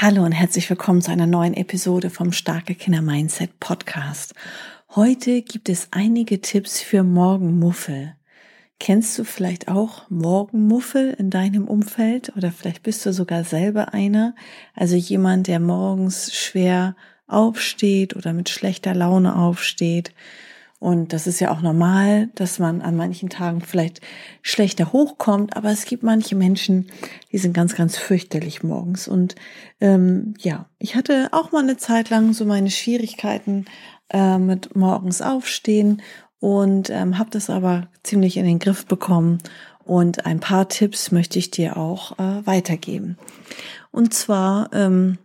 Hallo und herzlich willkommen zu einer neuen Episode vom Starke Kinder Mindset Podcast. Heute gibt es einige Tipps für Morgenmuffel. Kennst du vielleicht auch Morgenmuffel in deinem Umfeld oder vielleicht bist du sogar selber einer, also jemand, der morgens schwer aufsteht oder mit schlechter Laune aufsteht und das ist ja auch normal, dass man an manchen Tagen vielleicht schlechter hochkommt, aber es gibt manche Menschen, die sind ganz, ganz fürchterlich morgens. Und ähm, ja, ich hatte auch mal eine Zeit lang so meine Schwierigkeiten äh, mit morgens aufstehen und ähm, habe das aber ziemlich in den Griff bekommen. Und ein paar Tipps möchte ich dir auch äh, weitergeben. Und zwar ähm,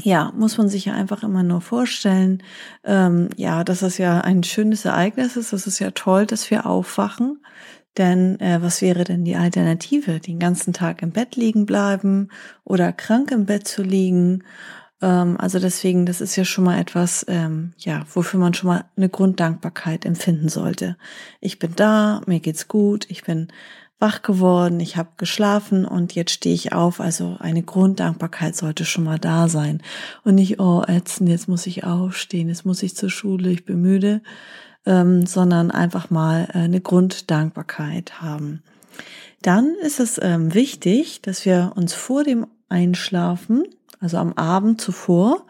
ja, muss man sich ja einfach immer nur vorstellen, ähm, ja, dass das ja ein schönes Ereignis ist. Das ist ja toll, dass wir aufwachen. Denn äh, was wäre denn die Alternative? Den ganzen Tag im Bett liegen bleiben oder krank im Bett zu liegen? Ähm, also deswegen, das ist ja schon mal etwas, ähm, ja, wofür man schon mal eine Grunddankbarkeit empfinden sollte. Ich bin da, mir geht's gut, ich bin wach geworden, ich habe geschlafen und jetzt stehe ich auf. Also eine Grunddankbarkeit sollte schon mal da sein. Und nicht, oh, ätzend, jetzt muss ich aufstehen, jetzt muss ich zur Schule, ich bin müde, ähm, sondern einfach mal äh, eine Grunddankbarkeit haben. Dann ist es ähm, wichtig, dass wir uns vor dem Einschlafen, also am Abend zuvor,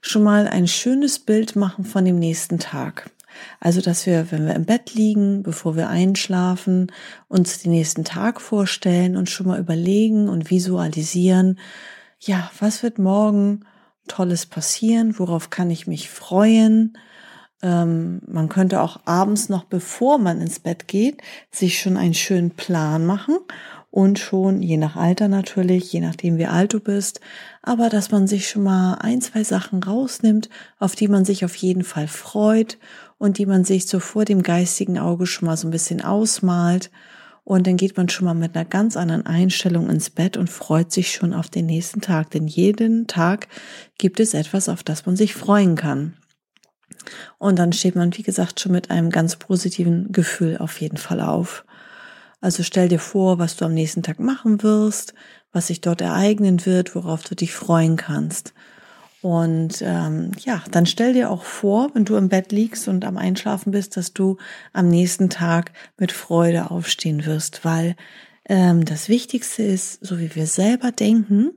schon mal ein schönes Bild machen von dem nächsten Tag. Also, dass wir, wenn wir im Bett liegen, bevor wir einschlafen, uns den nächsten Tag vorstellen und schon mal überlegen und visualisieren, ja, was wird morgen Tolles passieren? Worauf kann ich mich freuen? Ähm, man könnte auch abends noch, bevor man ins Bett geht, sich schon einen schönen Plan machen und schon, je nach Alter natürlich, je nachdem wie alt du bist, aber dass man sich schon mal ein, zwei Sachen rausnimmt, auf die man sich auf jeden Fall freut und die man sich so vor dem geistigen Auge schon mal so ein bisschen ausmalt. Und dann geht man schon mal mit einer ganz anderen Einstellung ins Bett und freut sich schon auf den nächsten Tag. Denn jeden Tag gibt es etwas, auf das man sich freuen kann. Und dann steht man, wie gesagt, schon mit einem ganz positiven Gefühl auf jeden Fall auf. Also stell dir vor, was du am nächsten Tag machen wirst, was sich dort ereignen wird, worauf du dich freuen kannst. Und ähm, ja, dann stell dir auch vor, wenn du im Bett liegst und am Einschlafen bist, dass du am nächsten Tag mit Freude aufstehen wirst, weil ähm, das Wichtigste ist, so wie wir selber denken,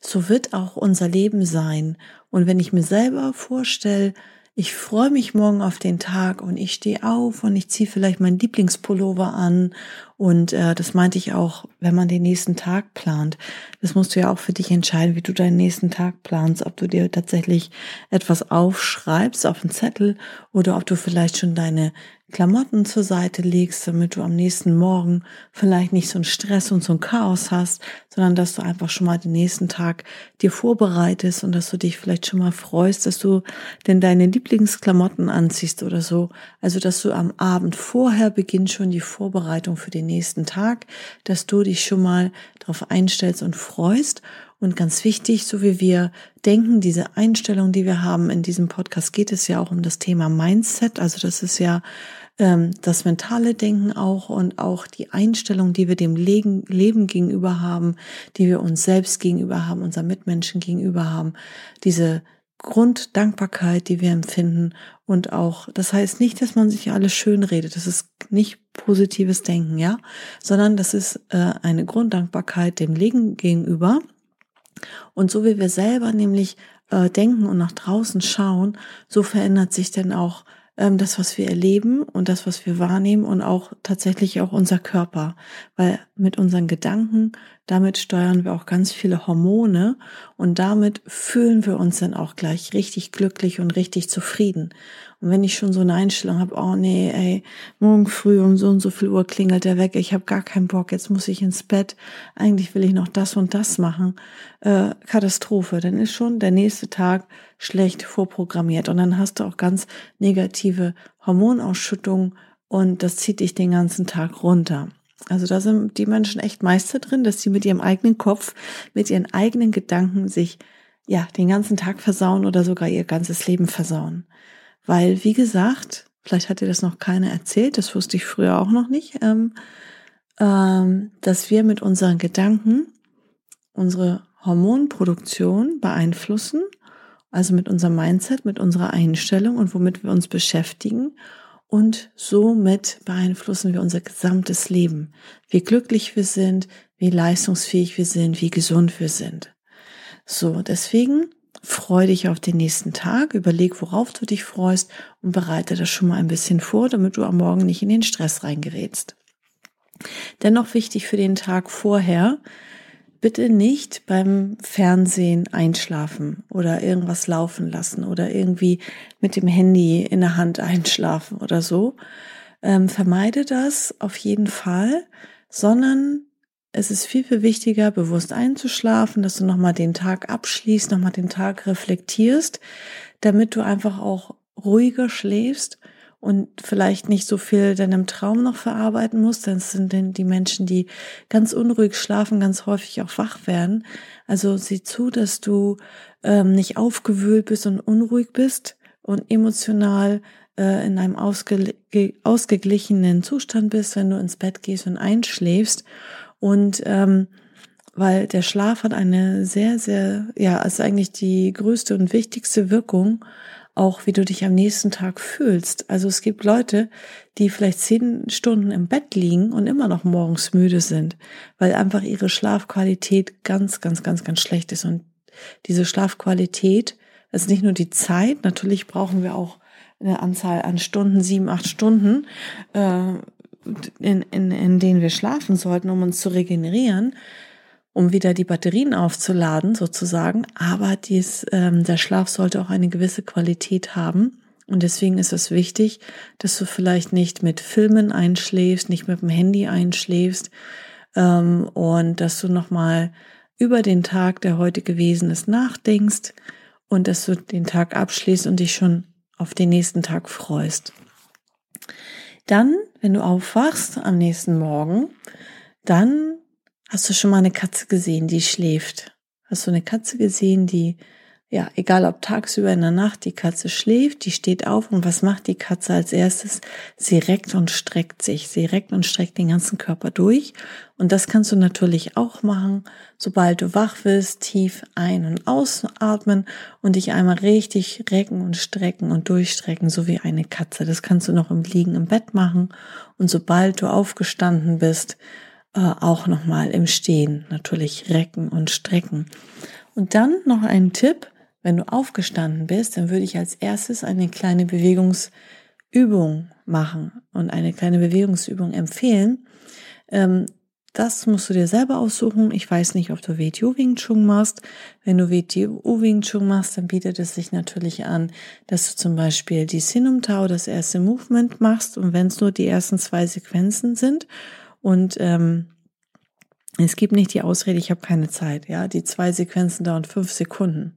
so wird auch unser Leben sein. Und wenn ich mir selber vorstelle, ich freue mich morgen auf den Tag und ich stehe auf und ich ziehe vielleicht meinen Lieblingspullover an. Und äh, das meinte ich auch, wenn man den nächsten Tag plant. Das musst du ja auch für dich entscheiden, wie du deinen nächsten Tag planst, ob du dir tatsächlich etwas aufschreibst auf einen Zettel oder ob du vielleicht schon deine Klamotten zur Seite legst, damit du am nächsten Morgen vielleicht nicht so einen Stress und so ein Chaos hast, sondern dass du einfach schon mal den nächsten Tag dir vorbereitest und dass du dich vielleicht schon mal freust, dass du denn deine Lieblingsklamotten anziehst oder so. Also, dass du am Abend vorher beginnt schon die Vorbereitung für den nächsten Tag, dass du dich schon mal darauf einstellst und freust und ganz wichtig, so wie wir denken, diese Einstellung, die wir haben in diesem Podcast, geht es ja auch um das Thema Mindset. Also das ist ja ähm, das mentale Denken auch und auch die Einstellung, die wir dem Leben, Leben gegenüber haben, die wir uns selbst gegenüber haben, unseren Mitmenschen gegenüber haben. Diese Grunddankbarkeit, die wir empfinden. Und auch, das heißt nicht, dass man sich alles schön redet, das ist nicht positives Denken, ja, sondern das ist äh, eine Grunddankbarkeit dem Leben gegenüber. Und so wie wir selber nämlich äh, denken und nach draußen schauen, so verändert sich dann auch das, was wir erleben und das, was wir wahrnehmen und auch tatsächlich auch unser Körper. Weil mit unseren Gedanken, damit steuern wir auch ganz viele Hormone und damit fühlen wir uns dann auch gleich richtig glücklich und richtig zufrieden. Und wenn ich schon so eine Einstellung habe, oh nee, ey, morgen früh um so und so viel Uhr klingelt der weg, ich habe gar keinen Bock, jetzt muss ich ins Bett, eigentlich will ich noch das und das machen, äh, Katastrophe, dann ist schon der nächste Tag schlecht vorprogrammiert und dann hast du auch ganz negative Hormonausschüttungen und das zieht dich den ganzen Tag runter. Also da sind die Menschen echt Meister drin, dass sie mit ihrem eigenen Kopf, mit ihren eigenen Gedanken sich ja den ganzen Tag versauen oder sogar ihr ganzes Leben versauen. Weil, wie gesagt, vielleicht hat dir das noch keiner erzählt, das wusste ich früher auch noch nicht, ähm, ähm, dass wir mit unseren Gedanken unsere Hormonproduktion beeinflussen, also mit unserem Mindset, mit unserer Einstellung und womit wir uns beschäftigen und somit beeinflussen wir unser gesamtes Leben. Wie glücklich wir sind, wie leistungsfähig wir sind, wie gesund wir sind. So, deswegen freu dich auf den nächsten Tag, überleg, worauf du dich freust und bereite das schon mal ein bisschen vor, damit du am Morgen nicht in den Stress reingerätst. Dennoch wichtig für den Tag vorher, bitte nicht beim Fernsehen einschlafen oder irgendwas laufen lassen oder irgendwie mit dem Handy in der Hand einschlafen oder so. Ähm, vermeide das auf jeden Fall, sondern es ist viel, viel wichtiger, bewusst einzuschlafen, dass du nochmal den Tag abschließt, nochmal den Tag reflektierst, damit du einfach auch ruhiger schläfst und vielleicht nicht so viel deinem Traum noch verarbeiten musst, denn es sind denn die Menschen, die ganz unruhig schlafen, ganz häufig auch wach werden. Also sieh zu, dass du ähm, nicht aufgewühlt bist und unruhig bist und emotional äh, in einem ausge ausgeglichenen Zustand bist, wenn du ins Bett gehst und einschläfst. Und ähm, weil der Schlaf hat eine sehr, sehr, ja, ist eigentlich die größte und wichtigste Wirkung auch wie du dich am nächsten Tag fühlst. Also es gibt Leute, die vielleicht zehn Stunden im Bett liegen und immer noch morgens müde sind, weil einfach ihre Schlafqualität ganz, ganz, ganz, ganz schlecht ist. Und diese Schlafqualität ist nicht nur die Zeit, natürlich brauchen wir auch eine Anzahl an Stunden, sieben, acht Stunden, äh, in, in, in denen wir schlafen sollten, um uns zu regenerieren um wieder die Batterien aufzuladen sozusagen. Aber dies, ähm, der Schlaf sollte auch eine gewisse Qualität haben. Und deswegen ist es wichtig, dass du vielleicht nicht mit Filmen einschläfst, nicht mit dem Handy einschläfst ähm, und dass du nochmal über den Tag, der heute gewesen ist, nachdenkst und dass du den Tag abschließt und dich schon auf den nächsten Tag freust. Dann, wenn du aufwachst am nächsten Morgen, dann Hast du schon mal eine Katze gesehen, die schläft? Hast du eine Katze gesehen, die, ja, egal ob tagsüber in der Nacht, die Katze schläft, die steht auf und was macht die Katze als erstes? Sie reckt und streckt sich. Sie reckt und streckt den ganzen Körper durch. Und das kannst du natürlich auch machen, sobald du wach wirst, tief ein- und ausatmen und dich einmal richtig recken und strecken und durchstrecken, so wie eine Katze. Das kannst du noch im Liegen im Bett machen. Und sobald du aufgestanden bist, äh, auch nochmal im Stehen natürlich recken und strecken. Und dann noch ein Tipp, wenn du aufgestanden bist, dann würde ich als erstes eine kleine Bewegungsübung machen und eine kleine Bewegungsübung empfehlen. Ähm, das musst du dir selber aussuchen. Ich weiß nicht, ob du WTU Wing Chun machst. Wenn du WTU Wing Chun machst, dann bietet es sich natürlich an, dass du zum Beispiel die Sinum Tao, das erste Movement machst. Und wenn es nur die ersten zwei Sequenzen sind und ähm, es gibt nicht die Ausrede, ich habe keine Zeit. Ja, die zwei Sequenzen dauern fünf Sekunden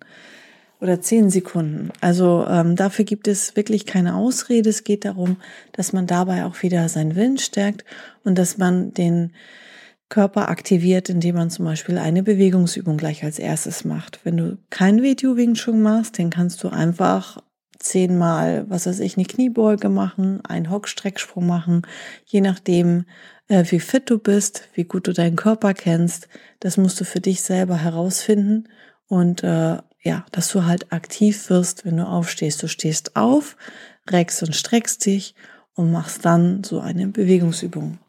oder zehn Sekunden. Also ähm, dafür gibt es wirklich keine Ausrede. Es geht darum, dass man dabei auch wieder seinen Willen stärkt und dass man den Körper aktiviert, indem man zum Beispiel eine Bewegungsübung gleich als erstes macht. Wenn du kein Video Wing Chun machst, dann kannst du einfach zehnmal, was weiß ich, eine Kniebeuge machen, einen Hockstrecksprung machen, je nachdem, äh, wie fit du bist, wie gut du deinen Körper kennst. Das musst du für dich selber herausfinden und äh, ja, dass du halt aktiv wirst, wenn du aufstehst. Du stehst auf, reckst und streckst dich und machst dann so eine Bewegungsübung.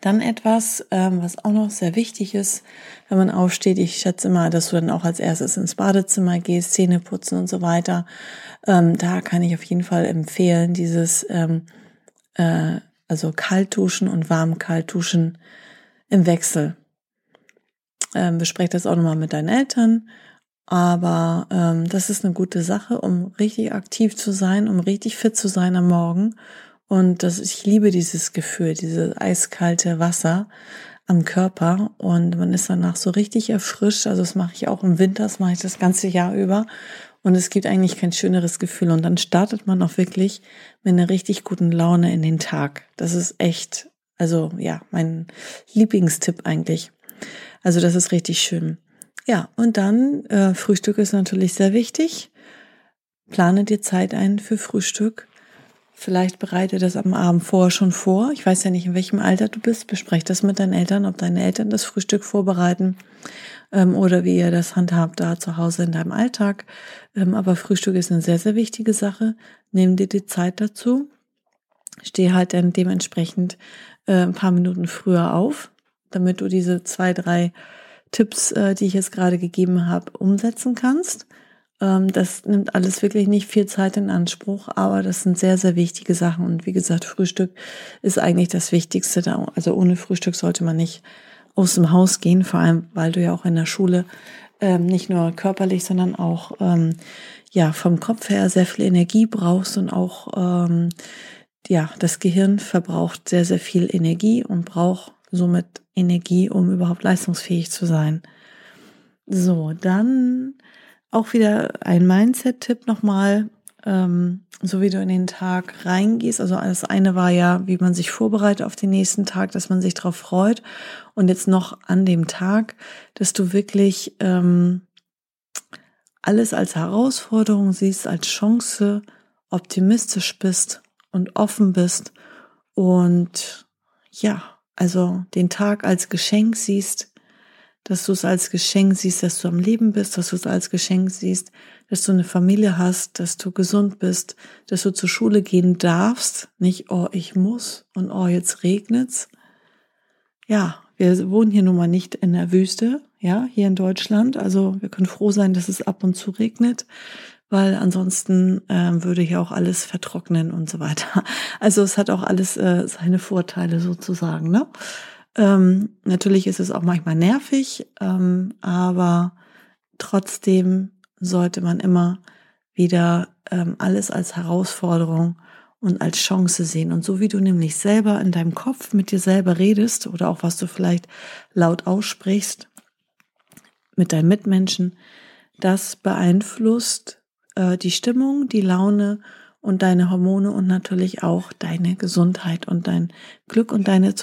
Dann etwas, ähm, was auch noch sehr wichtig ist, wenn man aufsteht. Ich schätze mal, dass du dann auch als erstes ins Badezimmer gehst, Zähne putzen und so weiter. Ähm, da kann ich auf jeden Fall empfehlen, dieses ähm, äh, also Kaltduschen und warm-Kaltduschen im Wechsel. Ähm, besprech das auch nochmal mit deinen Eltern Aber ähm, das ist eine gute Sache, um richtig aktiv zu sein, um richtig fit zu sein am Morgen. Und das, ich liebe dieses Gefühl, dieses eiskalte Wasser am Körper. Und man ist danach so richtig erfrischt. Also das mache ich auch im Winter, das mache ich das ganze Jahr über. Und es gibt eigentlich kein schöneres Gefühl. Und dann startet man auch wirklich mit einer richtig guten Laune in den Tag. Das ist echt, also ja, mein Lieblingstipp eigentlich. Also das ist richtig schön. Ja, und dann äh, Frühstück ist natürlich sehr wichtig. Plane dir Zeit ein für Frühstück. Vielleicht bereite das am Abend vorher schon vor. Ich weiß ja nicht, in welchem Alter du bist. Bespreche das mit deinen Eltern, ob deine Eltern das Frühstück vorbereiten ähm, oder wie ihr das handhabt da zu Hause in deinem Alltag. Ähm, aber Frühstück ist eine sehr, sehr wichtige Sache. Nimm dir die Zeit dazu. Steh halt dann dementsprechend äh, ein paar Minuten früher auf, damit du diese zwei, drei Tipps, äh, die ich jetzt gerade gegeben habe, umsetzen kannst. Ähm, das nimmt alles wirklich nicht viel Zeit in Anspruch, aber das sind sehr, sehr wichtige Sachen. Und wie gesagt, Frühstück ist eigentlich das Wichtigste. Da. Also ohne Frühstück sollte man nicht aus dem Haus gehen, vor allem weil du ja auch in der Schule ähm, nicht nur körperlich, sondern auch ähm, ja vom Kopf her sehr viel Energie brauchst und auch ähm, ja das Gehirn verbraucht sehr sehr viel Energie und braucht somit Energie, um überhaupt leistungsfähig zu sein. So, dann auch wieder ein Mindset-Tipp nochmal, ähm, so wie du in den Tag reingehst. Also das eine war ja, wie man sich vorbereitet auf den nächsten Tag, dass man sich darauf freut. Und jetzt noch an dem Tag, dass du wirklich ähm, alles als Herausforderung siehst, als Chance, optimistisch bist und offen bist und ja, also den Tag als Geschenk siehst, dass du es als Geschenk siehst, dass du am Leben bist, dass du es als Geschenk siehst, dass du eine Familie hast, dass du gesund bist, dass du zur Schule gehen darfst, nicht, oh, ich muss und oh, jetzt regnet's. Ja, wir wohnen hier nun mal nicht in der Wüste, ja, hier in Deutschland. Also wir können froh sein, dass es ab und zu regnet weil ansonsten ähm, würde hier auch alles vertrocknen und so weiter. Also es hat auch alles äh, seine Vorteile sozusagen. Ne? Ähm, natürlich ist es auch manchmal nervig, ähm, aber trotzdem sollte man immer wieder ähm, alles als Herausforderung und als Chance sehen. Und so wie du nämlich selber in deinem Kopf mit dir selber redest oder auch was du vielleicht laut aussprichst mit deinen Mitmenschen, das beeinflusst äh, die Stimmung, die Laune und deine Hormone und natürlich auch deine Gesundheit und dein Glück und deine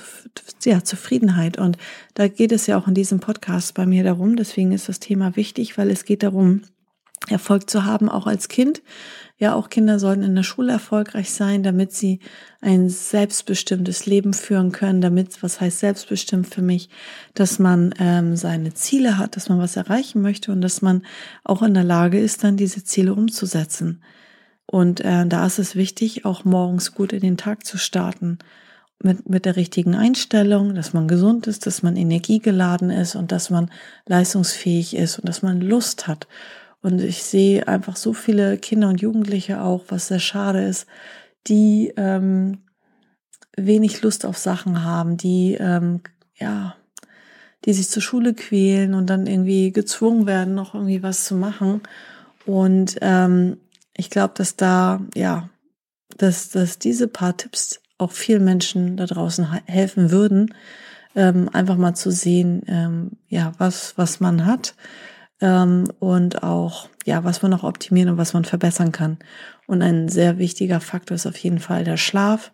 ja, Zufriedenheit. Und da geht es ja auch in diesem Podcast bei mir darum. Deswegen ist das Thema wichtig, weil es geht darum, Erfolg zu haben, auch als Kind. Ja, auch Kinder sollen in der Schule erfolgreich sein, damit sie ein selbstbestimmtes Leben führen können, damit, was heißt selbstbestimmt für mich, dass man ähm, seine Ziele hat, dass man was erreichen möchte und dass man auch in der Lage ist, dann diese Ziele umzusetzen. Und äh, da ist es wichtig, auch morgens gut in den Tag zu starten. Mit, mit der richtigen Einstellung, dass man gesund ist, dass man energiegeladen ist und dass man leistungsfähig ist und dass man Lust hat. Und ich sehe einfach so viele Kinder und Jugendliche auch, was sehr schade ist, die ähm, wenig Lust auf Sachen haben, die ähm, ja, die sich zur Schule quälen und dann irgendwie gezwungen werden, noch irgendwie was zu machen. Und ähm, ich glaube, dass da, ja, dass, dass diese paar Tipps auch vielen Menschen da draußen helfen würden, ähm, einfach mal zu sehen, ähm, ja, was, was man hat ähm, und auch, ja, was man noch optimieren und was man verbessern kann. Und ein sehr wichtiger Faktor ist auf jeden Fall der Schlaf,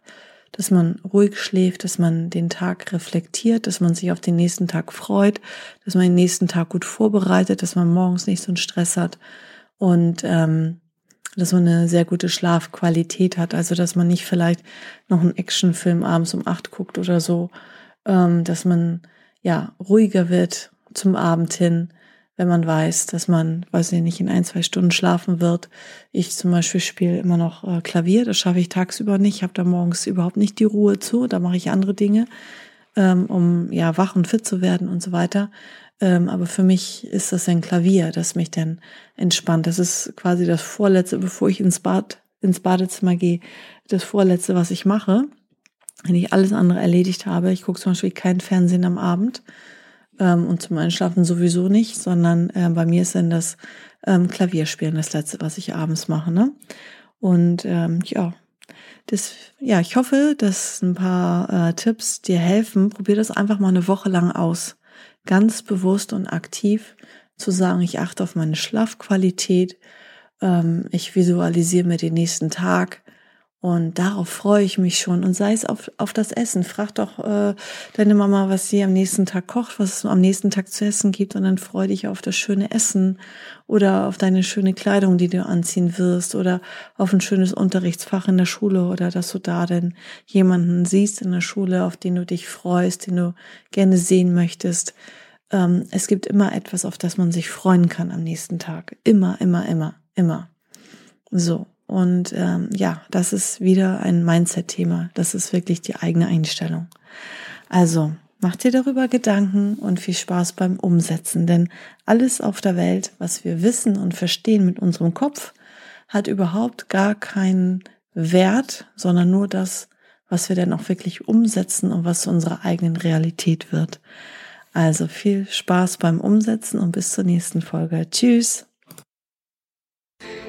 dass man ruhig schläft, dass man den Tag reflektiert, dass man sich auf den nächsten Tag freut, dass man den nächsten Tag gut vorbereitet, dass man morgens nicht so einen Stress hat und ähm, dass man eine sehr gute Schlafqualität hat, also dass man nicht vielleicht noch einen Actionfilm abends um acht guckt oder so, ähm, dass man ja ruhiger wird zum Abend hin, wenn man weiß, dass man, weiß ich nicht, in ein, zwei Stunden schlafen wird. Ich zum Beispiel spiele immer noch äh, Klavier, das schaffe ich tagsüber nicht. Ich habe da morgens überhaupt nicht die Ruhe zu, da mache ich andere Dinge, ähm, um ja wach und fit zu werden und so weiter. Ähm, aber für mich ist das ein Klavier, das mich dann entspannt. Das ist quasi das Vorletzte, bevor ich ins Bad, ins Badezimmer gehe, das Vorletzte, was ich mache. Wenn ich alles andere erledigt habe, ich gucke zum Beispiel kein Fernsehen am Abend, Ähm, und zum Einschlafen sowieso nicht, sondern äh, bei mir ist dann das ähm, Klavierspielen das Letzte, was ich abends mache. Ne? Und ähm, ja, das, ja, ich hoffe, dass ein paar äh, Tipps dir helfen. Probier das einfach mal eine Woche lang aus. Ganz bewusst und aktiv zu sagen, ich achte auf meine Schlafqualität, ähm, ich visualisiere mir den nächsten Tag, und darauf freue ich mich schon. Und sei es auf, auf das Essen. Frag doch äh, deine Mama, was sie am nächsten Tag kocht, was es am nächsten Tag zu essen gibt. Und dann freue dich auf das schöne Essen oder auf deine schöne Kleidung, die du anziehen wirst oder auf ein schönes Unterrichtsfach in der Schule oder dass du da denn jemanden siehst in der Schule, auf den du dich freust, den du gerne sehen möchtest. Ähm, es gibt immer etwas, auf das man sich freuen kann am nächsten Tag. Immer, immer, immer, immer. So. Und ähm, ja, das ist wieder ein Mindset-Thema. Das ist wirklich die eigene Einstellung. Also mach dir darüber Gedanken und viel Spaß beim Umsetzen, denn alles auf der Welt, was wir wissen und verstehen mit unserem Kopf, hat überhaupt gar keinen Wert, sondern nur das, was wir dann auch wirklich umsetzen und was zu unserer eigenen Realität wird. Also viel Spaß beim Umsetzen und bis zur nächsten Folge. Tschüss.